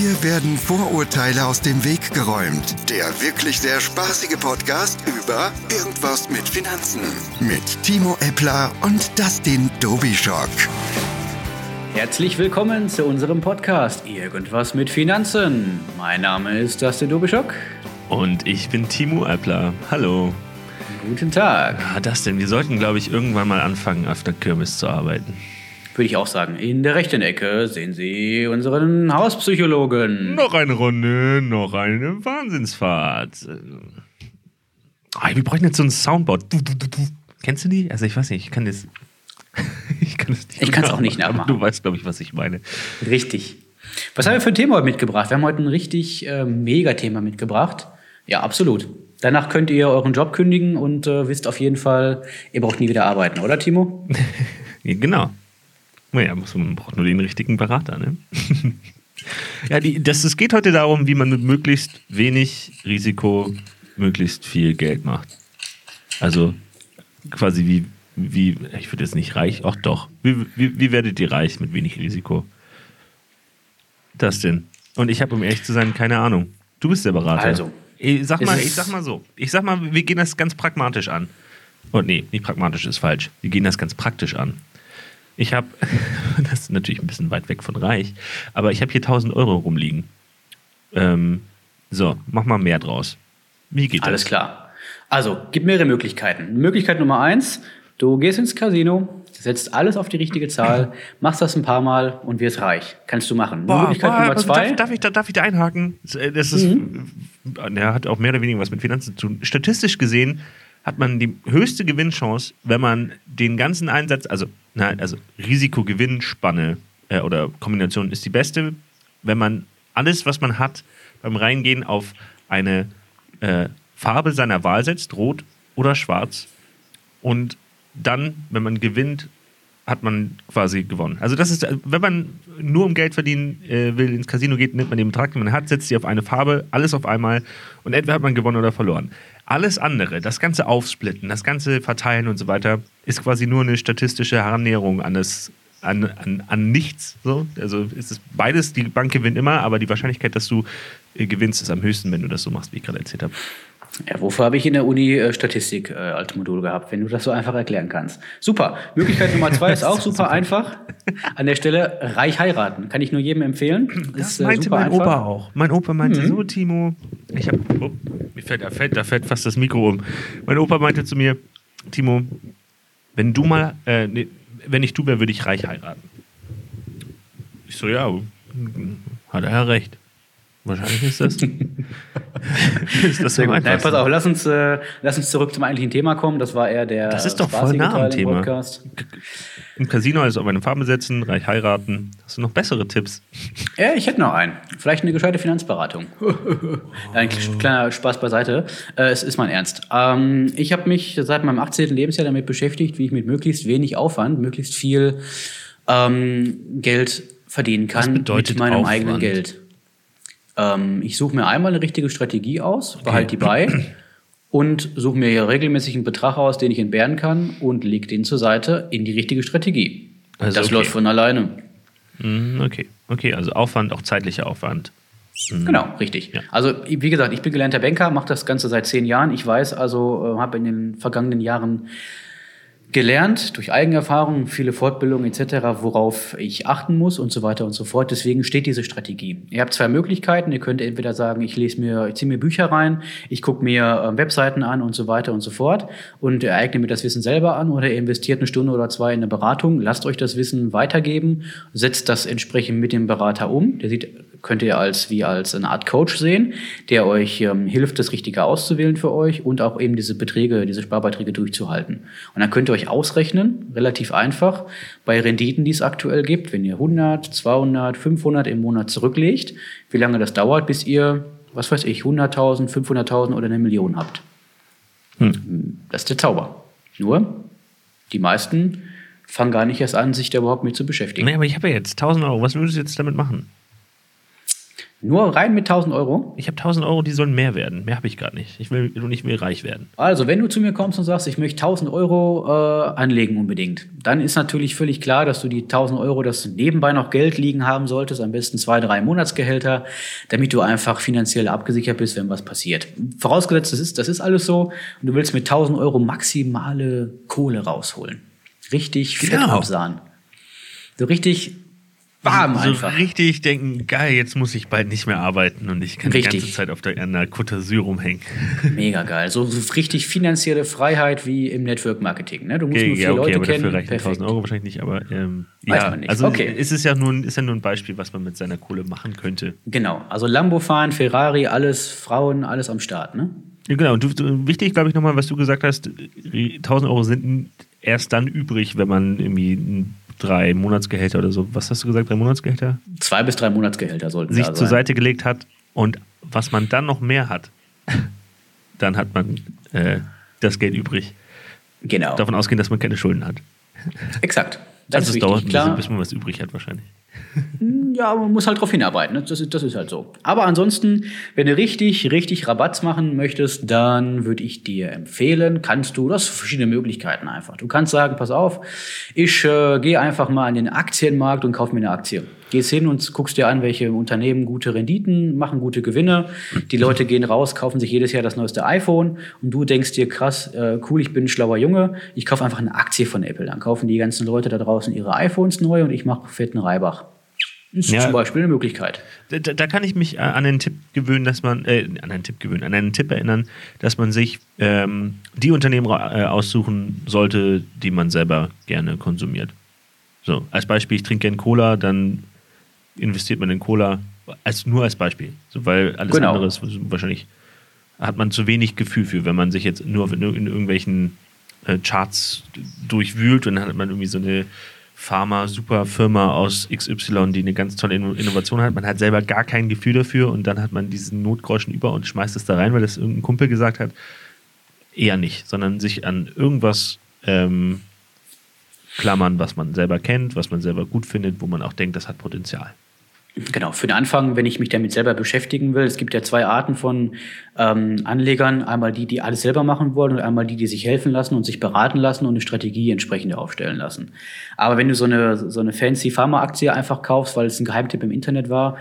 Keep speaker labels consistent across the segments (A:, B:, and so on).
A: Hier werden Vorurteile aus dem Weg geräumt. Der wirklich sehr spaßige Podcast über Irgendwas mit Finanzen. Mit Timo Eppler und Dustin Dobischock.
B: Herzlich willkommen zu unserem Podcast Irgendwas mit Finanzen. Mein Name ist Dustin Dobischock.
C: Und ich bin Timo Eppler. Hallo.
B: Guten Tag.
C: Ah, Dustin, wir sollten, glaube ich, irgendwann mal anfangen, auf der Kirmes zu arbeiten.
B: Würde ich auch sagen. In der rechten Ecke sehen Sie unseren Hauspsychologen.
C: Noch eine Runde, noch eine Wahnsinnsfahrt. Ah, wir bräuchten jetzt so ein Soundboard. Du, du, du. Kennst du die? Also ich weiß nicht, ich kann das.
B: ich kann es nicht Ich kann es auch nicht nachmachen.
C: Aber du weißt, glaube ich, was ich meine.
B: Richtig. Was haben wir für ein Thema heute mitgebracht? Wir haben heute ein richtig äh, Mega-Thema mitgebracht. Ja, absolut. Danach könnt ihr euren Job kündigen und äh, wisst auf jeden Fall, ihr braucht nie wieder arbeiten, oder Timo?
C: genau. Naja, man braucht nur den richtigen Berater, ne? ja, die, das, es geht heute darum, wie man mit möglichst wenig Risiko möglichst viel Geld macht. Also quasi wie, wie ich würde jetzt nicht reich, ach doch. Wie, wie, wie werdet ihr reich mit wenig Risiko? Das denn? Und ich habe, um ehrlich zu sein, keine Ahnung. Du bist der Berater.
B: Also.
C: Ich sag, mal, ich sag mal so. Ich sag mal, wir gehen das ganz pragmatisch an. Und nee, nicht pragmatisch ist falsch. Wir gehen das ganz praktisch an. Ich habe, das ist natürlich ein bisschen weit weg von reich, aber ich habe hier 1000 Euro rumliegen. Ähm, so, mach mal mehr draus. Wie geht
B: das? Alles klar. Also, gibt mehrere Möglichkeiten. Möglichkeit Nummer eins, du gehst ins Casino, setzt alles auf die richtige Zahl, machst das ein paar Mal und wirst reich. Kannst du machen.
C: Boah, Möglichkeit boah, Nummer zwei. Darf, darf, ich, darf ich da einhaken? Das ist, mhm. der hat auch mehr oder weniger was mit Finanzen zu tun. Statistisch gesehen hat man die höchste Gewinnchance, wenn man den ganzen Einsatz, also, nein, also Risiko-Gewinn-Spanne äh, oder Kombination ist die beste, wenn man alles, was man hat, beim Reingehen auf eine äh, Farbe seiner Wahl setzt, rot oder schwarz, und dann, wenn man gewinnt, hat man quasi gewonnen. Also das ist, wenn man nur um Geld verdienen äh, will, ins Casino geht, nimmt man den Betrag, den man hat, setzt sie auf eine Farbe, alles auf einmal und entweder hat man gewonnen oder verloren. Alles andere, das ganze Aufsplitten, das ganze Verteilen und so weiter, ist quasi nur eine statistische Herannäherung an das an, an, an nichts. So. Also ist es beides, die Bank gewinnt immer, aber die Wahrscheinlichkeit, dass du äh, gewinnst, ist am höchsten, wenn du das so machst, wie ich gerade erzählt habe.
B: Ja, wofür habe ich in der Uni äh, Statistik äh, als Modul gehabt, wenn du das so einfach erklären kannst? Super. Möglichkeit Nummer zwei ist auch super einfach. An der Stelle reich heiraten. Kann ich nur jedem empfehlen.
C: Das ist, äh, meinte mein einfach. Opa auch. Mein Opa meinte mhm. so, Timo, ich habe, oh, mir fällt, da fällt, da fällt fast das Mikro um. Mein Opa meinte zu mir, Timo, wenn du mal, äh, nee, wenn ich du wäre, würde ich reich heiraten. Ich so, ja, hat er ja recht. Wahrscheinlich ist das.
B: ist das Sehr gut. Nein, pass auf, lass uns, äh, lass uns zurück zum eigentlichen Thema kommen. Das war eher der.
C: Das ist doch voll nah am Thema. Podcast. Im Casino also auf eine Farbe setzen, reich heiraten. Hast du noch bessere Tipps?
B: Ja, ich hätte noch einen. Vielleicht eine gescheite Finanzberatung. Ein kleiner Spaß beiseite. Äh, es ist mein Ernst. Ähm, ich habe mich seit meinem 18. Lebensjahr damit beschäftigt, wie ich mit möglichst wenig Aufwand möglichst viel ähm, Geld verdienen kann mit meinem Aufwand? eigenen Geld. Ähm, ich suche mir einmal eine richtige Strategie aus, okay. behalte die bei und suche mir hier regelmäßig einen Betrag aus, den ich entbehren kann und lege den zur Seite in die richtige Strategie. Also das okay. läuft von alleine.
C: Mhm, okay, okay, also Aufwand, auch zeitlicher Aufwand.
B: Mhm. Genau, richtig. Ja. Also wie gesagt, ich bin gelernter Banker, mache das Ganze seit zehn Jahren. Ich weiß also, äh, habe in den vergangenen Jahren gelernt durch Eigenerfahrung, viele Fortbildungen etc., worauf ich achten muss und so weiter und so fort. Deswegen steht diese Strategie. Ihr habt zwei Möglichkeiten. Ihr könnt entweder sagen, ich lese mir, ich ziehe mir Bücher rein, ich gucke mir äh, Webseiten an und so weiter und so fort und eigne mir das Wissen selber an oder ihr investiert eine Stunde oder zwei in eine Beratung, lasst euch das Wissen weitergeben, setzt das entsprechend mit dem Berater um. Der sieht könnt ihr als wie als eine Art Coach sehen, der euch ähm, hilft, das Richtige auszuwählen für euch und auch eben diese Beträge, diese Sparbeiträge durchzuhalten. Und dann könnt ihr euch ausrechnen, relativ einfach, bei Renditen, die es aktuell gibt, wenn ihr 100, 200, 500 im Monat zurücklegt, wie lange das dauert, bis ihr, was weiß ich, 100.000, 500.000 oder eine Million habt. Hm. Das ist der Zauber. Nur, die meisten fangen gar nicht erst an, sich da überhaupt mit zu beschäftigen.
C: Nee, aber ich habe ja jetzt 1000 Euro. Was würdest du jetzt damit machen?
B: Nur rein mit 1000 Euro?
C: Ich habe 1000 Euro, die sollen mehr werden. Mehr habe ich gerade nicht. Ich will, ich will reich werden.
B: Also, wenn du zu mir kommst und sagst, ich möchte 1000 Euro äh, anlegen unbedingt, dann ist natürlich völlig klar, dass du die 1000 Euro, das nebenbei noch Geld liegen haben solltest, am besten zwei, drei Monatsgehälter, damit du einfach finanziell abgesichert bist, wenn was passiert. Vorausgesetzt, das ist, das ist alles so und du willst mit 1000 Euro maximale Kohle rausholen. Richtig fett
C: Genau.
B: absahen. So richtig warm
C: so
B: einfach.
C: richtig denken, geil, jetzt muss ich bald nicht mehr arbeiten und ich kann die
B: Richtig.
C: ganze Zeit auf der, an der Côte d'Azur rumhängen.
B: Mega geil. So, so richtig finanzielle Freiheit wie im Network Marketing. Ne? Du musst
C: Okay,
B: nur vier
C: ja, okay,
B: Leute
C: aber
B: kennen.
C: dafür reichen
B: Perfekt.
C: 1000 Euro wahrscheinlich nicht, aber ähm,
B: Weiß
C: ja,
B: man nicht.
C: also
B: Okay.
C: es ist ja, nur, ein- ist ja nur ein Beispiel, was man mit seiner Kohle machen könnte.
B: Genau. Also Lambo fahren, Ferrari, alles, Frauen, alles am Start. Ne?
C: Ja, genau, und du, du, wichtig, glaube ich, nochmal, was du gesagt hast, 1000 Euro sind erst dann übrig, wenn man irgendwie ein- drei Monatsgehälter oder so, was hast du gesagt, drei Monatsgehälter,
B: Zwei bis drei Monatsgehälter sollten
C: sich
B: da
C: zur
B: sein.
C: Seite gelegt hat und was man dann noch mehr hat, dann hat man äh, das Geld übrig.
B: Genau.
C: Davon ausgehen, dass man keine Schulden hat.
B: Exakt. Das
C: also
B: ist
C: es dauert ein bisschen, bis man was übrig hat wahrscheinlich.
B: Ja, man muss halt drauf hinarbeiten. ne? Das ist, das ist halt so. Aber ansonsten, wenn du richtig, richtig Rabatz machen möchtest, dann würde ich dir empfehlen, kannst du, das sind verschiedene Möglichkeiten einfach. Du kannst sagen, pass auf, ich äh, gehe einfach mal an den Aktienmarkt und kaufe mir eine Aktie. Gehst hin und guckst dir an, welche Unternehmen gute Renditen machen, gute Gewinne. Die Leute gehen raus, kaufen sich jedes Jahr das neueste iPhone und du denkst dir, krass, äh, cool, ich bin ein schlauer Junge, ich kaufe einfach eine Aktie von Apple. Dann kaufen die ganzen Leute da draußen ihre iPhones neu und ich mache fetten Reibach. Ist
C: Ja.
B: zum Beispiel eine Möglichkeit.
C: Da, da kann ich mich äh, an den Tipp gewöhnen, dass man, äh, an einen Tipp gewöhnen, an einen Tipp erinnern, dass man sich ähm, die Unternehmen äh, aussuchen sollte, die man selber gerne konsumiert. So, als Beispiel, ich trinke gerne Cola, dann investiert man in Cola, als, nur als Beispiel. So, weil alles
B: Genau.
C: andere ist wahrscheinlich, hat man zu wenig Gefühl für, wenn man sich jetzt nur in, in irgendwelchen äh, Charts durchwühlt und dann hat man irgendwie so eine Pharma-Superfirma aus XY, die eine ganz tolle Inno- Innovation hat. Man hat selber gar kein Gefühl dafür und dann hat man diesen Notgroschen über und schmeißt es da rein, weil das irgendein Kumpel gesagt hat. Eher nicht, sondern sich an irgendwas ähm, klammern, was man selber kennt, was man selber gut findet, wo man auch denkt, das hat Potenzial.
B: Genau, für den Anfang, wenn ich mich damit selber beschäftigen will, es gibt ja zwei Arten von ähm, Anlegern. Einmal die, die alles selber machen wollen und einmal die, die sich helfen lassen und sich beraten lassen und eine Strategie entsprechend aufstellen lassen. Aber wenn du so eine, so eine fancy Pharma-Aktie einfach kaufst, weil es ein Geheimtipp im Internet war,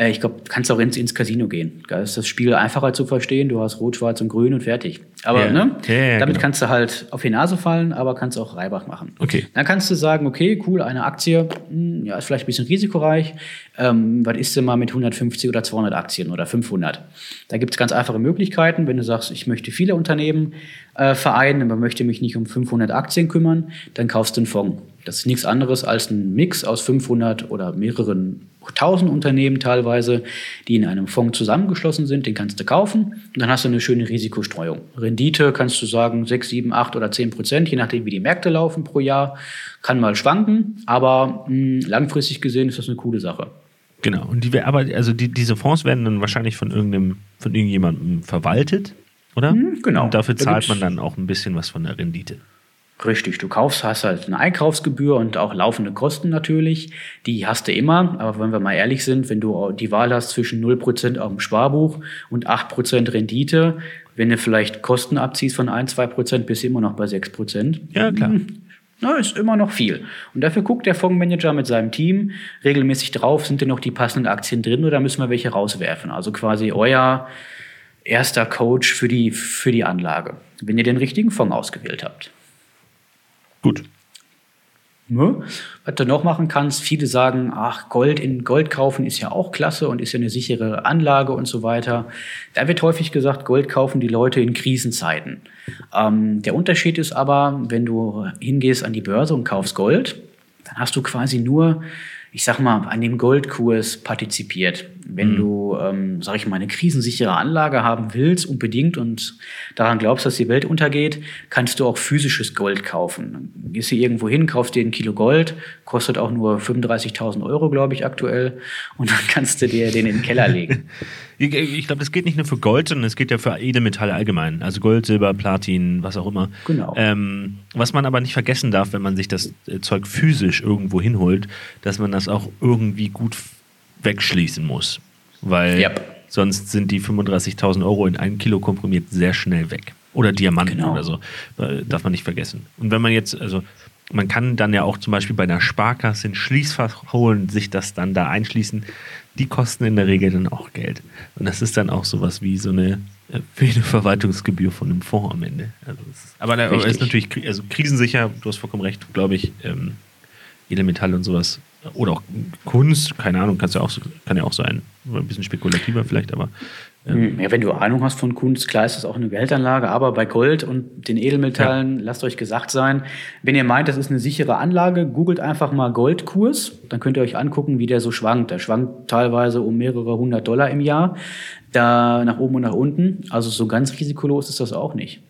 B: äh, ich glaube, kannst auch ins, ins Casino gehen. Da ist das Spiel einfacher zu verstehen. Du hast Rot, Schwarz und Grün und fertig. Aber
C: Ja.
B: ne,
C: ja,
B: damit
C: genau.
B: kannst du halt auf die Nase fallen, aber kannst auch Reibach machen.
C: Okay.
B: Dann kannst du sagen, okay, cool, eine Aktie, hm, ja, ist vielleicht ein bisschen risikoreich. Ähm, was ist denn mal mit 150 oder 200 Aktien oder 500? Da gibt es ganz einfache Möglichkeiten. Wenn du sagst, ich möchte viele Unternehmen äh, vereinen, aber möchte mich nicht um 500 Aktien kümmern, dann kaufst du einen Fonds. Das ist nichts anderes als ein Mix aus 500 oder mehreren tausend Unternehmen teilweise, die in einem Fonds zusammengeschlossen sind, den kannst du kaufen und dann hast du eine schöne Risikostreuung. Rendite kannst du sagen 6, 7, 8 oder 10 Prozent, je nachdem wie die Märkte laufen pro Jahr. Kann mal schwanken, aber mh, langfristig gesehen ist das eine coole Sache.
C: Genau. Und die, aber also die, diese Fonds werden dann wahrscheinlich von irgendeinem, von irgendjemandem verwaltet, oder?
B: genau.
C: Und dafür
B: Da
C: zahlt man dann auch ein bisschen was von der Rendite.
B: Richtig, du kaufst, hast halt eine Einkaufsgebühr und auch laufende Kosten natürlich. Die hast du immer, aber wenn wir mal ehrlich sind, wenn du die Wahl hast zwischen 0% auf dem Sparbuch und 8% Rendite, wenn du vielleicht Kosten abziehst von 1, 2%, bist du immer noch bei 6%.
C: Ja, klar.
B: Na, ist immer noch viel. Und dafür guckt der Fondsmanager mit seinem Team regelmäßig drauf, sind denn noch die passenden Aktien drin oder müssen wir welche rauswerfen? Also quasi euer erster Coach für die, für die Anlage, wenn ihr den richtigen Fonds ausgewählt habt.
C: Gut.
B: Ne? Was du noch machen kannst, viele sagen, ach, Gold in Gold kaufen ist ja auch klasse und ist ja eine sichere Anlage und so weiter. Da wird häufig gesagt, Gold kaufen die Leute in Krisenzeiten. Ähm, der Unterschied ist aber, wenn du hingehst an die Börse und kaufst Gold, dann hast du quasi nur, ich sag mal, an dem Goldkurs partizipiert. Wenn du, ähm, sag ich mal, eine krisensichere Anlage haben willst, unbedingt und daran glaubst, dass die Welt untergeht, kannst du auch physisches Gold kaufen. Dann gehst du irgendwo hin, kaufst dir ein Kilo Gold, kostet auch nur 35.000 Euro, glaube ich, aktuell, und dann kannst du dir den in den Keller legen.
C: Ich, ich glaube, das geht nicht nur für Gold, sondern es geht ja für Edelmetalle allgemein. Also Gold, Silber, Platin, was auch immer.
B: Genau.
C: Ähm, was man aber nicht vergessen darf, wenn man sich das äh, Zeug physisch irgendwo hinholt, dass man das auch irgendwie gut wegschließen muss. weil
B: Yep.
C: sonst sind die 35.000 Euro in ein Kilo komprimiert sehr schnell weg. Oder Diamanten
B: Genau.
C: oder so. Äh, Darf man nicht vergessen. Und wenn man jetzt, also man kann dann ja auch zum Beispiel bei einer Sparkasse ein Schließfach holen, sich das dann da einschließen. Die kosten in der Regel dann auch Geld. Und das ist dann auch sowas wie so eine, äh, wie eine Verwaltungsgebühr von einem Fonds am Ende. Also ist, aber da
B: Richtig.
C: ist natürlich also krisensicher, du hast vollkommen recht, glaube ich. Ähm, Edelmetall und sowas. Oder auch Kunst, keine Ahnung, kann's ja auch, kann ja auch sein. Ein bisschen spekulativer vielleicht, aber ähm,
B: Hm, Ja, wenn du Ahnung hast von Kunst, klar ist das auch eine Geldanlage, aber bei Gold und den Edelmetallen, lasst euch gesagt sein, wenn ihr meint, das ist eine sichere Anlage, googelt einfach mal Goldkurs, dann könnt ihr euch angucken, wie der so schwankt. Der schwankt teilweise um mehrere hundert Dollar im Jahr, da nach oben und nach unten. Also so ganz risikolos ist das auch nicht.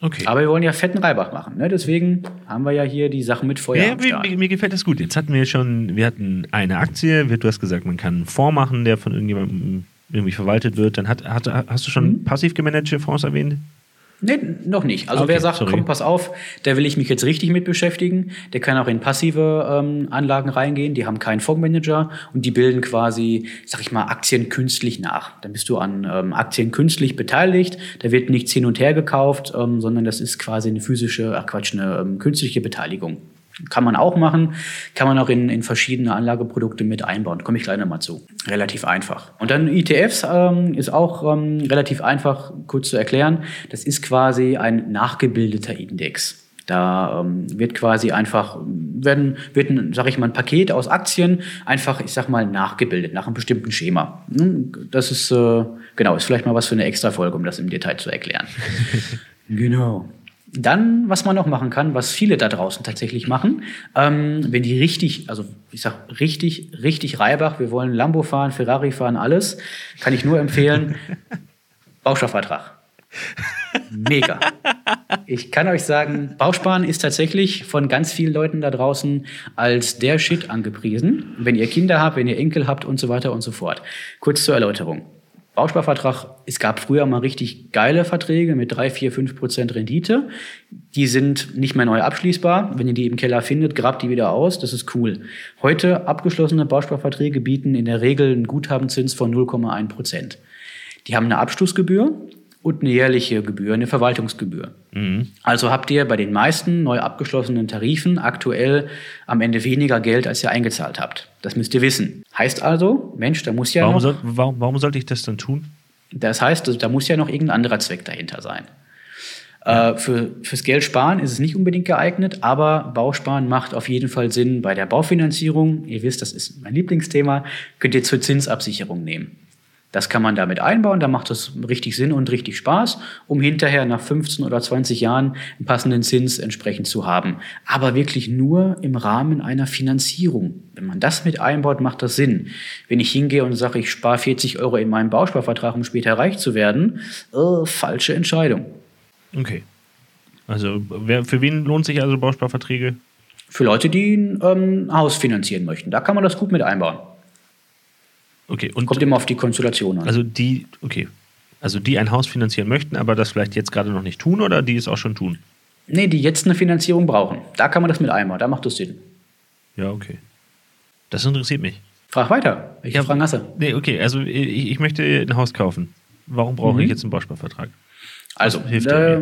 C: Okay.
B: Aber wir wollen ja fetten Reibach machen, ne? deswegen haben wir ja hier die Sachen mit Feuer
C: Ja, mir, mir, gefällt das gut. Jetzt hatten wir schon, wir hatten eine Aktie, du hast gesagt, man kann einen Fonds machen, der von irgendjemandem irgendwie verwaltet wird. Dann hat, hat, hast du schon
B: Mhm.
C: passiv gemanagte Fonds erwähnt?
B: Nee, noch nicht. Also
C: Okay,
B: wer sagt,
C: sorry.
B: komm, pass auf, da will ich mich jetzt richtig mit beschäftigen, der kann auch in passive ähm, Anlagen reingehen, die haben keinen Fondsmanager und die bilden quasi, sag ich mal, Aktien künstlich nach. Dann bist du an ähm, Aktien künstlich beteiligt, da wird nichts hin und her gekauft, ähm, sondern das ist quasi eine physische, ach Quatsch, eine ähm, künstliche Beteiligung. Kann man auch machen, kann man auch in, in verschiedene Anlageprodukte mit einbauen. Komme ich gleich nochmal zu. Relativ einfach. Und dann ETFs ähm, ist auch ähm, relativ einfach, kurz zu erklären. Das ist quasi ein nachgebildeter Index. Da ähm, wird quasi einfach, werden, wird ein, sag ich mal, ein Paket aus Aktien einfach, ich sag mal, nachgebildet, nach einem bestimmten Schema. Hm, Das ist, äh, genau, ist vielleicht mal was für eine extra Folge, um das im Detail zu erklären. Genau. Dann, was man noch machen kann, was viele da draußen tatsächlich machen, ähm, wenn die richtig, also ich sag richtig, richtig Reibach, wir wollen Lambo fahren, Ferrari fahren, alles, kann ich nur empfehlen, Baustoffvertrag. Mega. Ich kann euch sagen, Bausparen ist tatsächlich von ganz vielen Leuten da draußen als der Shit angepriesen. Wenn ihr Kinder habt, wenn ihr Enkel habt und so weiter und so fort. Kurz zur Erläuterung. Bausparvertrag, es gab früher mal richtig geile Verträge mit 3, 4, 5 Prozent Rendite. Die sind nicht mehr neu abschließbar. Wenn ihr die im Keller findet, grabt die wieder aus. Das ist cool. Heute abgeschlossene Bausparverträge bieten in der Regel einen Guthabenzins von 0,1 Prozent. Die haben eine Abschlussgebühr und eine jährliche Gebühr, eine Verwaltungsgebühr. Also habt ihr bei den meisten neu abgeschlossenen Tarifen aktuell am Ende weniger Geld, als ihr eingezahlt habt. Das müsst ihr wissen. Heißt also, Mensch, da muss ja
C: Warum,
B: noch,
C: soll, warum, warum sollte ich das dann tun?
B: das heißt, da muss ja noch irgendein anderer Zweck dahinter sein. Äh, für, fürs Geld sparen ist es nicht unbedingt geeignet, aber Bausparen macht auf jeden Fall Sinn bei der Baufinanzierung. Ihr wisst, das ist mein Lieblingsthema. Könnt ihr zur Zinsabsicherung nehmen. Das kann man damit einbauen, da macht es richtig Sinn und richtig Spaß, um hinterher nach 15 oder 20 Jahren einen passenden Zins entsprechend zu haben. Aber wirklich nur im Rahmen einer Finanzierung. Wenn man das mit einbaut, macht das Sinn. Wenn ich hingehe und sage, ich spare 40 Euro in meinem Bausparvertrag, um später reich zu werden, äh, falsche Entscheidung.
C: Okay. Also wer, für wen lohnt sich also Bausparverträge?
B: Für Leute, die ein ähm, Haus finanzieren möchten, da kann man das gut mit einbauen.
C: Okay, und
B: Kommt immer auf die Konstellation an.
C: also die, okay. Also die ein Haus finanzieren möchten, aber das vielleicht jetzt gerade noch nicht tun oder die es auch schon tun?
B: nee, die jetzt eine Finanzierung brauchen. Da kann man das mit einbauen, da macht das Sinn.
C: Ja, okay. Das interessiert mich.
B: Frag weiter. Welche
C: Ja,
B: Fragen hast du?
C: Nee, okay, also ich, ich möchte ein Haus kaufen. Warum brauche
B: Mhm.
C: ich jetzt einen Bausparvertrag?
B: Also,
C: hilft
B: äh,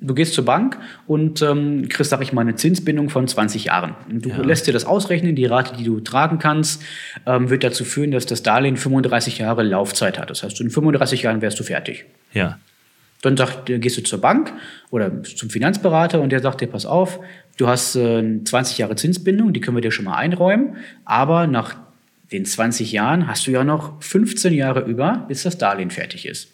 B: du gehst zur Bank und ähm, kriegst, sag ich mal, eine Zinsbindung von 20 Jahren. Du
C: Ja.
B: lässt dir das ausrechnen, die Rate, die du tragen kannst, ähm, wird dazu führen, dass das Darlehen 35 Jahre Laufzeit hat. Das heißt, in 35 Jahren wärst du fertig.
C: Ja.
B: Dann sagt, äh, gehst du zur Bank oder zum Finanzberater und der sagt dir, pass auf, du hast äh, 20 Jahre Zinsbindung, die können wir dir schon mal einräumen, aber nach den 20 Jahren hast du ja noch 15 Jahre über, bis das Darlehen fertig ist.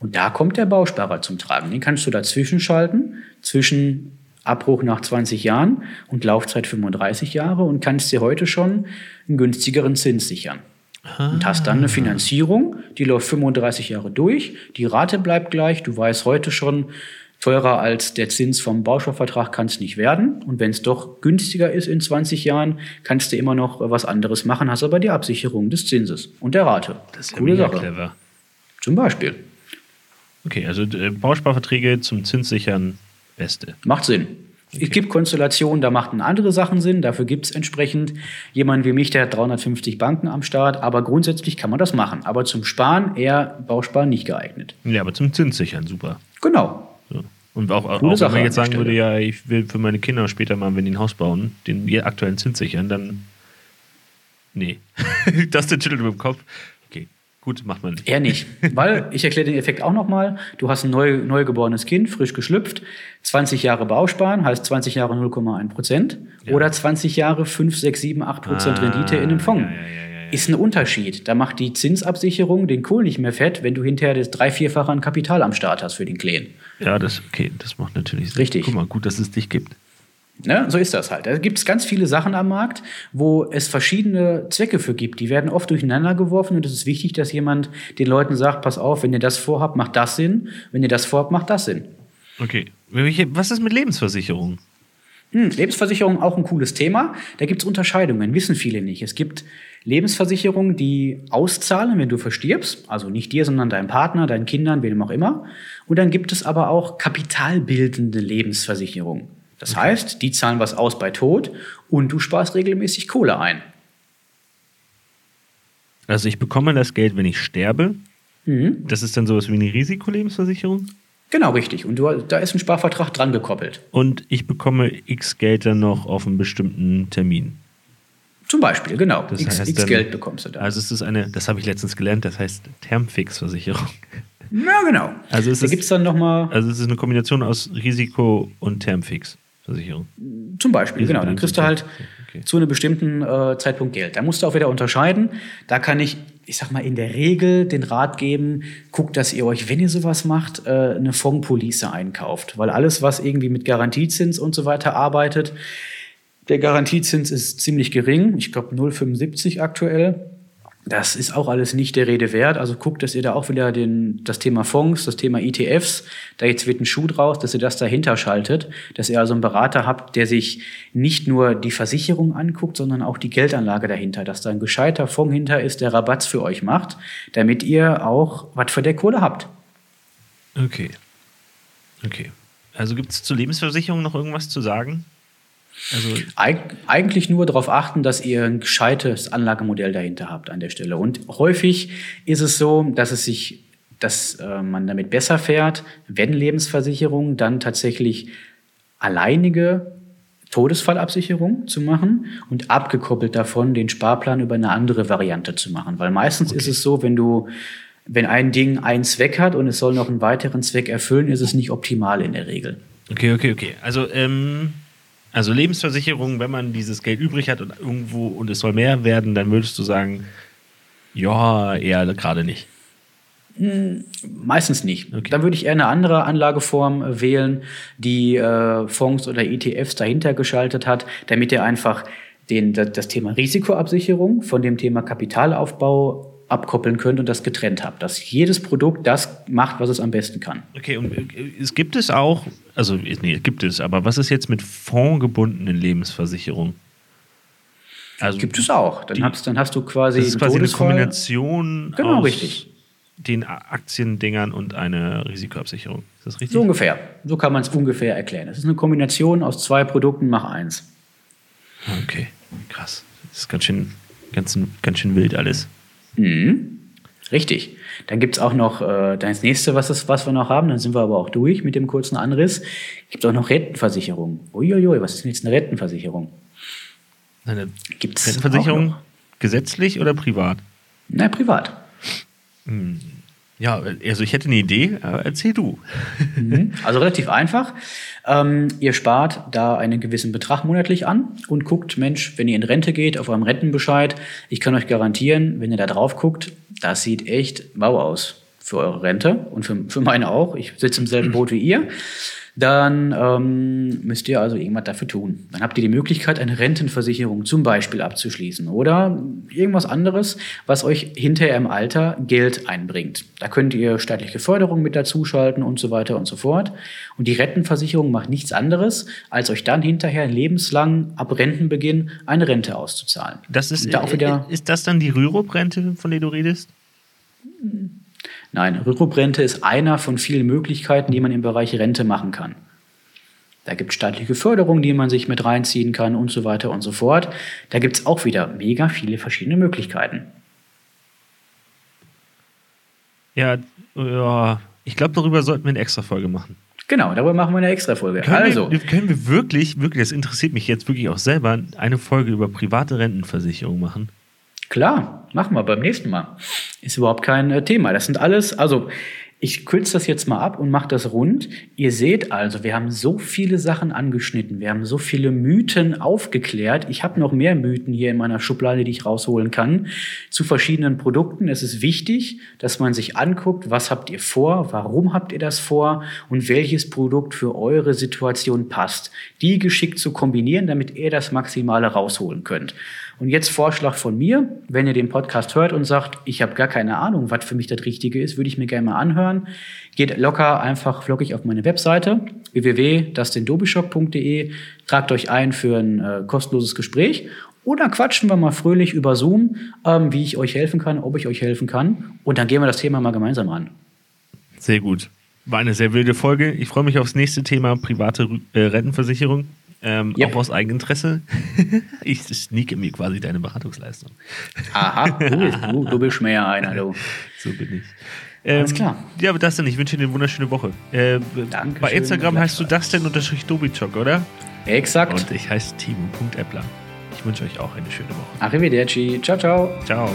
B: Und da kommt der Bausparer zum Tragen. Den kannst du dazwischen schalten, zwischen Abbruch nach 20 Jahren und Laufzeit 35 Jahre und kannst dir heute schon einen günstigeren Zins sichern. Und hast dann eine Finanzierung, die läuft 35 Jahre durch, die Rate bleibt gleich, du weißt heute schon, teurer als der Zins vom Bausparvertrag kann es nicht werden. Und wenn es doch günstiger ist in 20 Jahren, kannst du immer noch was anderes machen, hast aber die Absicherung des Zinses und der Rate.
C: Das ist ja
B: Coole Sache.
C: clever.
B: Zum Beispiel.
C: Okay, also äh, Bausparverträge zum Zinssichern beste.
B: Macht Sinn. Okay. Es gibt Konstellationen, da machten andere Sachen Sinn. Dafür gibt es entsprechend jemanden wie mich, der hat 350 Banken am Start. Aber grundsätzlich kann man das machen. Aber zum Sparen eher Bausparen nicht geeignet.
C: Ja, aber zum Zinssichern super.
B: Genau.
C: So. Und auch, auch wenn man jetzt sagen würde, ja, ich will für meine Kinder später mal, wenn die ein Haus bauen, den aktuellen Zins sichern, dann. Nee. das ist der über dem Kopf. Gut, macht man
B: nicht. Eher nicht. Weil, ich erkläre den Effekt auch nochmal, du hast ein neu, neugeborenes Kind, frisch geschlüpft, 20 Jahre Bausparen, heißt 20 Jahre 0,1 Prozent ja. oder 20 Jahre 5, 6, 7, 8 Prozent ah, Rendite in einem Fonds. Ja, ja, ist ein Unterschied. Da macht die Zinsabsicherung den Kohl nicht mehr fett, wenn du hinterher das drei-, vierfache an Kapital am Start hast für den Kleen.
C: Ja, das, okay, das macht natürlich
B: Sinn. Richtig.
C: Guck mal, gut, dass es dich gibt.
B: Ne? So ist das halt. Da gibt es ganz viele Sachen am Markt, wo es verschiedene Zwecke für gibt. Die werden oft durcheinander geworfen und es ist wichtig, dass jemand den Leuten sagt, pass auf, wenn ihr das vorhabt, macht das Sinn. Wenn ihr das vorhabt, macht das Sinn.
C: Okay. Was ist mit Lebensversicherung?
B: Hm, Lebensversicherung auch ein cooles Thema. Da gibt es Unterscheidungen, wissen viele nicht. Es gibt Lebensversicherungen, die auszahlen, wenn du verstirbst. Also nicht dir, sondern deinem Partner, deinen Kindern, wem auch immer. Und dann gibt es aber auch kapitalbildende Lebensversicherungen. Das okay. heißt, die zahlen was aus bei Tod und du sparst regelmäßig Kohle ein.
C: Also ich bekomme das Geld, wenn ich sterbe. Mhm. Das ist dann sowas wie eine Risikolebensversicherung?
B: Genau, richtig. Und du, da ist ein Sparvertrag dran gekoppelt.
C: Und ich bekomme X Geld dann noch auf einen bestimmten Termin.
B: Zum Beispiel, genau. Das X, X dann, Geld bekommst du da.
C: Also es ist eine, das habe ich letztens gelernt, das heißt Termfix-Versicherung.
B: Ja, genau.
C: Also es da gibt es dann nochmal. Also es ist eine Kombination aus Risiko und Termfix. Versicherung.
B: Zum Beispiel, genau. Dann kriegst du halt okay. zu einem bestimmten äh, Zeitpunkt Geld. Da musst du auch wieder unterscheiden. Da kann ich, ich sag mal, in der Regel den Rat geben, guckt, dass ihr euch, wenn ihr sowas macht, äh, eine Fondspolice einkauft. Weil alles, was irgendwie mit Garantiezins und so weiter arbeitet, der Garantiezins ist ziemlich gering. Ich glaube 0,75 aktuell. Das ist auch alles nicht der Rede wert. Also guckt, dass ihr da auch wieder den, das Thema Fonds, das Thema ETFs, da jetzt wird ein Schuh draus, dass ihr das dahinter schaltet, dass ihr also einen Berater habt, der sich nicht nur die Versicherung anguckt, sondern auch die Geldanlage dahinter, dass da ein gescheiter Fonds hinter ist, der Rabatz für euch macht, damit ihr auch was für der Kohle habt.
C: Okay. Okay. Also gibt es zur Lebensversicherung noch irgendwas zu sagen?
B: Also Eig eigentlich nur darauf achten, dass ihr ein gescheites Anlagemodell dahinter habt an der Stelle. Und häufig ist es so, dass es sich, dass äh, man damit besser fährt, wenn Lebensversicherungen dann tatsächlich alleinige Todesfallabsicherung zu machen und abgekoppelt davon den Sparplan über eine andere Variante zu machen. Weil meistens okay. ist es so, wenn du wenn ein Ding einen Zweck hat und es soll noch einen weiteren Zweck erfüllen, ist es nicht optimal in der Regel.
C: Okay, okay, okay. Also ähm, also Lebensversicherung, wenn man dieses Geld übrig hat und irgendwo und es soll mehr werden, dann würdest du sagen, ja, eher gerade nicht.
B: Hm, meistens nicht. Okay. Dann würde ich eher eine andere Anlageform wählen, die äh, Fonds oder ETFs dahinter geschaltet hat, damit er einfach den, das Thema Risikoabsicherung von dem Thema Kapitalaufbau abkoppeln könnt und das getrennt habt. Dass jedes Produkt das macht, was es am besten kann.
C: Okay, und äh, es gibt es auch, also nee, gibt es, aber was ist jetzt mit fondgebundenen Lebensversicherungen?
B: Also gibt es auch. Dann, die, hast, dann hast du quasi.
C: Das ist quasi eine Kombination
B: genau, aus richtig.
C: den Aktiendingern und eine Risikoabsicherung. Ist das richtig?
B: So ungefähr. So kann man es ungefähr erklären. Es ist eine Kombination aus zwei Produkten, mach eins.
C: Okay, krass. Das ist ganz schön, ganz, ganz schön wild alles.
B: Mhm. Richtig. Dann gibt es auch noch äh, das nächste, was, ist, was wir noch haben, dann sind wir aber auch durch mit dem kurzen Anriss. Gibt es auch noch Rentenversicherung. Uiuiui, was ist denn jetzt eine Rentenversicherung?
C: Eine Gibt's Rentenversicherung gesetzlich oder privat?
B: Na, privat.
C: Hm. Ja, also ich hätte eine Idee, erzähl du.
B: Mhm. Also relativ einfach. Ähm, ihr spart da einen gewissen Betrag monatlich an und guckt, Mensch, wenn ihr in Rente geht, auf eurem Rentenbescheid, ich kann euch garantieren, wenn ihr da drauf guckt, das sieht echt wow aus für eure Rente und für, für meine auch. Ich sitze im selben Boot wie ihr dann ähm, müsst ihr also irgendwas dafür tun. Dann habt ihr die Möglichkeit, eine Rentenversicherung zum Beispiel abzuschließen oder irgendwas anderes, was euch hinterher im Alter Geld einbringt. Da könnt ihr staatliche Förderung mit dazuschalten und so weiter und so fort. Und die Rentenversicherung macht nichts anderes, als euch dann hinterher lebenslang ab Rentenbeginn eine Rente auszuzahlen.
C: Das ist, da wieder, ist das dann die Rürup-Rente, von der du redest?
B: Nein, Rückruprente ist einer von vielen Möglichkeiten, die man im Bereich Rente machen kann. Da gibt es staatliche Förderung, die man sich mit reinziehen kann und so weiter und so fort. Da gibt es auch wieder mega viele verschiedene Möglichkeiten.
C: Ja, ja ich glaube, darüber sollten wir eine extra Folge machen.
B: Genau, darüber machen wir eine extra Folge.
C: Können
B: also.
C: Wir, können wir wirklich, wirklich, das interessiert mich jetzt wirklich auch selber, eine Folge über private Rentenversicherung machen?
B: Klar, machen wir beim nächsten Mal. Ist überhaupt kein äh, Thema. Das sind alles, also ich kürze das jetzt mal ab und mache das rund. Ihr seht also, wir haben so viele Sachen angeschnitten. Wir haben so viele Mythen aufgeklärt. Ich habe noch mehr Mythen hier in meiner Schublade, die ich rausholen kann, zu verschiedenen Produkten. Es ist wichtig, dass man sich anguckt, was habt ihr vor, warum habt ihr das vor und welches Produkt für eure Situation passt. Die geschickt zu kombinieren, damit ihr das Maximale rausholen könnt. Und jetzt Vorschlag von mir, wenn ihr den Podcast hört und sagt, ich habe gar keine Ahnung, was für mich das Richtige ist, würde ich mir gerne mal anhören. Geht locker einfach flockig auf meine Webseite www.dustindobischop.de, tragt euch ein für ein äh, kostenloses Gespräch oder quatschen wir mal fröhlich über Zoom, ähm, wie ich euch helfen kann, ob ich euch helfen kann. Und dann gehen wir das Thema mal gemeinsam an.
C: Sehr gut. War eine sehr wilde Folge. Ich freue mich aufs nächste Thema private äh, Rentenversicherung. Ähm, yep. Auch aus Eigeninteresse. ich sneake mir quasi deine Beratungsleistung.
B: Aha, du bist, du, du bist mehr einer, du.
C: So bin ich.
B: Ähm, Alles klar.
C: Ja, aber das denn. Ich wünsche dir eine wunderschöne Woche. Äh, Dankeschön, bei Instagram heißt du das denn unterstrich Dobichok, oder?
B: Exakt.
C: Und ich heiße Timo.eppler. Ich wünsche euch auch eine schöne Woche.
B: Arrivederci. Ciao, ciao.
C: Ciao.